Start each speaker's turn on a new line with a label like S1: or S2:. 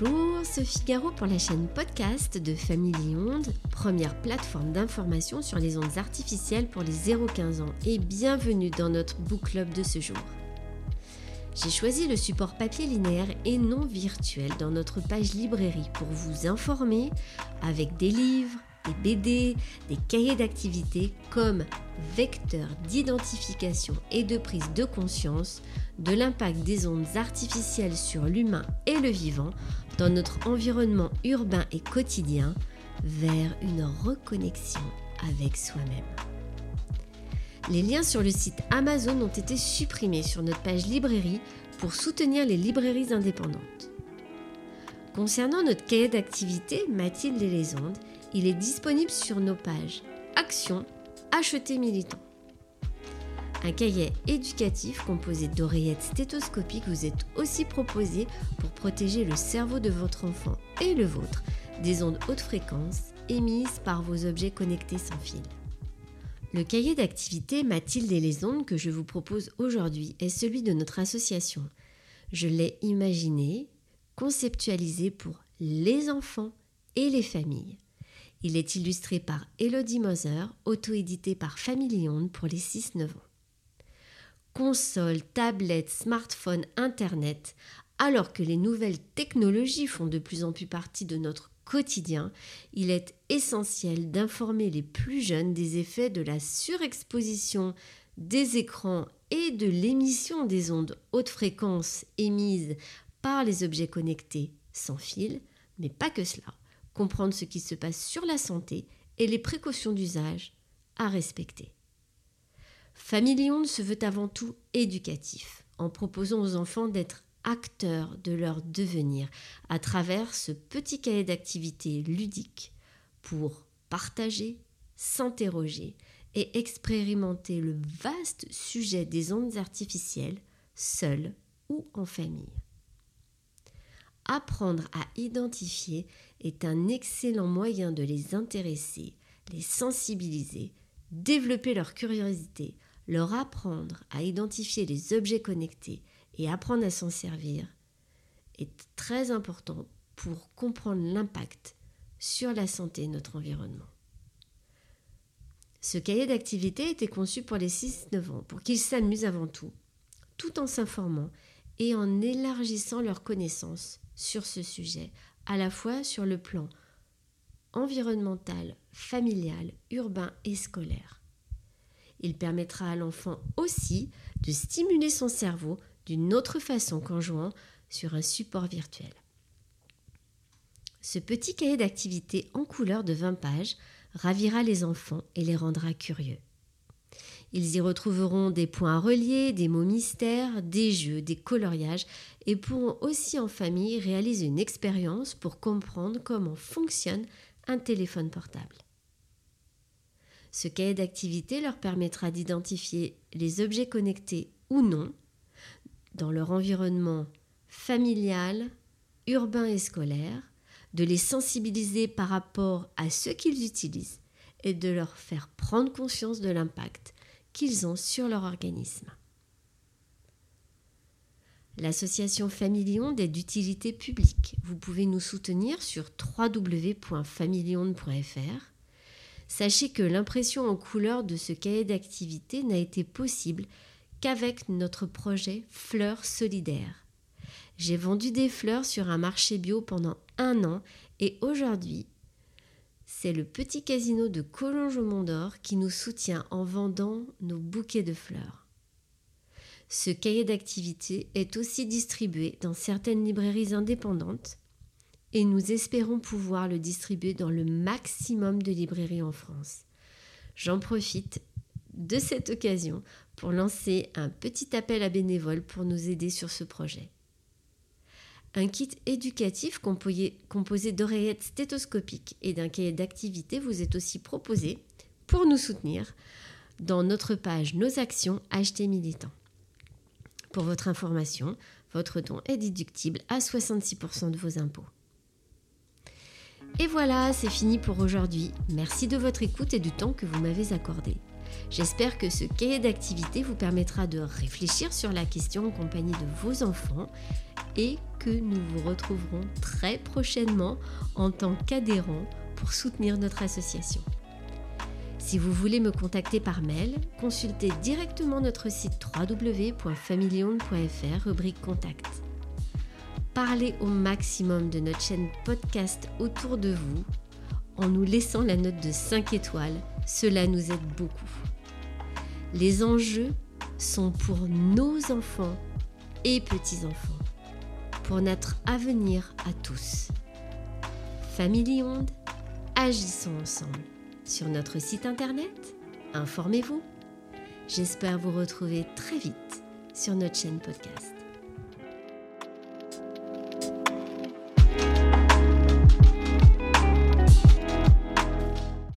S1: Bonjour, Sophie Garot pour la chaîne podcast de Family Onde, première plateforme d'information sur les ondes artificielles pour les 0-15 ans et bienvenue dans notre book club de ce jour. J'ai choisi le support papier linéaire et non virtuel dans notre page librairie pour vous informer avec des livres, des BD, des cahiers d'activités comme vecteur d'identification et de prise de conscience de l'impact des ondes artificielles sur l'humain et le vivant dans notre environnement urbain et quotidien vers une reconnexion avec soi-même. Les liens sur le site Amazon ont été supprimés sur notre page librairie pour soutenir les librairies indépendantes. Concernant notre cahier d'activité Mathilde et les ondes, il est disponible sur nos pages Action, Acheter militant. Un cahier éducatif composé d'oreillettes stéthoscopiques vous est aussi proposé pour protéger le cerveau de votre enfant et le vôtre des ondes haute fréquence émises par vos objets connectés sans fil. Le cahier d'activité Mathilde et les ondes que je vous propose aujourd'hui est celui de notre association. Je l'ai imaginé, conceptualisé pour les enfants et les familles. Il est illustré par Elodie Moser, auto-édité par Family Onde pour les 6-9 ans. Console, tablette, smartphone, internet, alors que les nouvelles technologies font de plus en plus partie de notre quotidien, il est essentiel d'informer les plus jeunes des effets de la surexposition des écrans et de l'émission des ondes haute fréquence émises par les objets connectés sans fil, mais pas que cela comprendre ce qui se passe sur la santé et les précautions d'usage à respecter. Familion se veut avant tout éducatif, en proposant aux enfants d'être acteurs de leur devenir à travers ce petit cahier d'activités ludiques pour partager, s'interroger et expérimenter le vaste sujet des ondes artificielles, seuls ou en famille. Apprendre à identifier est un excellent moyen de les intéresser, les sensibiliser, développer leur curiosité, leur apprendre à identifier les objets connectés et apprendre à s'en servir est très important pour comprendre l'impact sur la santé de notre environnement. Ce cahier d'activité était conçu pour les 6-9 ans, pour qu'ils s'amusent avant tout, tout en s'informant et en élargissant leurs connaissances sur ce sujet, à la fois sur le plan environnemental, familial, urbain et scolaire. Il permettra à l'enfant aussi de stimuler son cerveau d'une autre façon qu'en jouant sur un support virtuel. Ce petit cahier d'activité en couleur de 20 pages ravira les enfants et les rendra curieux. Ils y retrouveront des points à relier, des mots mystères, des jeux, des coloriages et pourront aussi en famille réaliser une expérience pour comprendre comment fonctionne un téléphone portable. Ce cahier d'activité leur permettra d'identifier les objets connectés ou non dans leur environnement familial, urbain et scolaire, de les sensibiliser par rapport à ce qu'ils utilisent et de leur faire prendre conscience de l'impact qu'ils ont sur leur organisme. L'association Familionde est d'utilité publique. Vous pouvez nous soutenir sur www.familionde.fr. Sachez que l'impression en couleur de ce cahier d'activité n'a été possible qu'avec notre projet Fleurs solidaires. J'ai vendu des fleurs sur un marché bio pendant un an et aujourd'hui, c'est le petit casino de Collonges au Mont d'Or qui nous soutient en vendant nos bouquets de fleurs. Ce cahier d'activité est aussi distribué dans certaines librairies indépendantes et nous espérons pouvoir le distribuer dans le maximum de librairies en France. J'en profite de cette occasion pour lancer un petit appel à bénévoles pour nous aider sur ce projet. Un kit éducatif composé, d'oreillettes stéthoscopiques et d'un cahier d'activité vous est aussi proposé pour nous soutenir dans notre page Nos actions acheter militant. Pour votre information, votre don est déductible à 66% de vos impôts. Et voilà, c'est fini pour aujourd'hui. Merci de votre écoute et du temps que vous m'avez accordé. J'espère que ce cahier d'activité vous permettra de réfléchir sur la question en compagnie de vos enfants et que nous vous retrouverons très prochainement en tant qu'adhérents pour soutenir notre association. Si vous voulez me contacter par mail, consultez directement notre site www.familionde.fr, rubrique Contact. Parlez au maximum de notre chaîne podcast autour de vous en nous laissant la note de 5 étoiles, cela nous aide beaucoup. Les enjeux sont pour nos enfants et petits-enfants, pour notre avenir à tous. Famille Onde, agissons ensemble. Sur notre site internet, informez-vous. J'espère vous retrouver très vite sur notre chaîne podcast.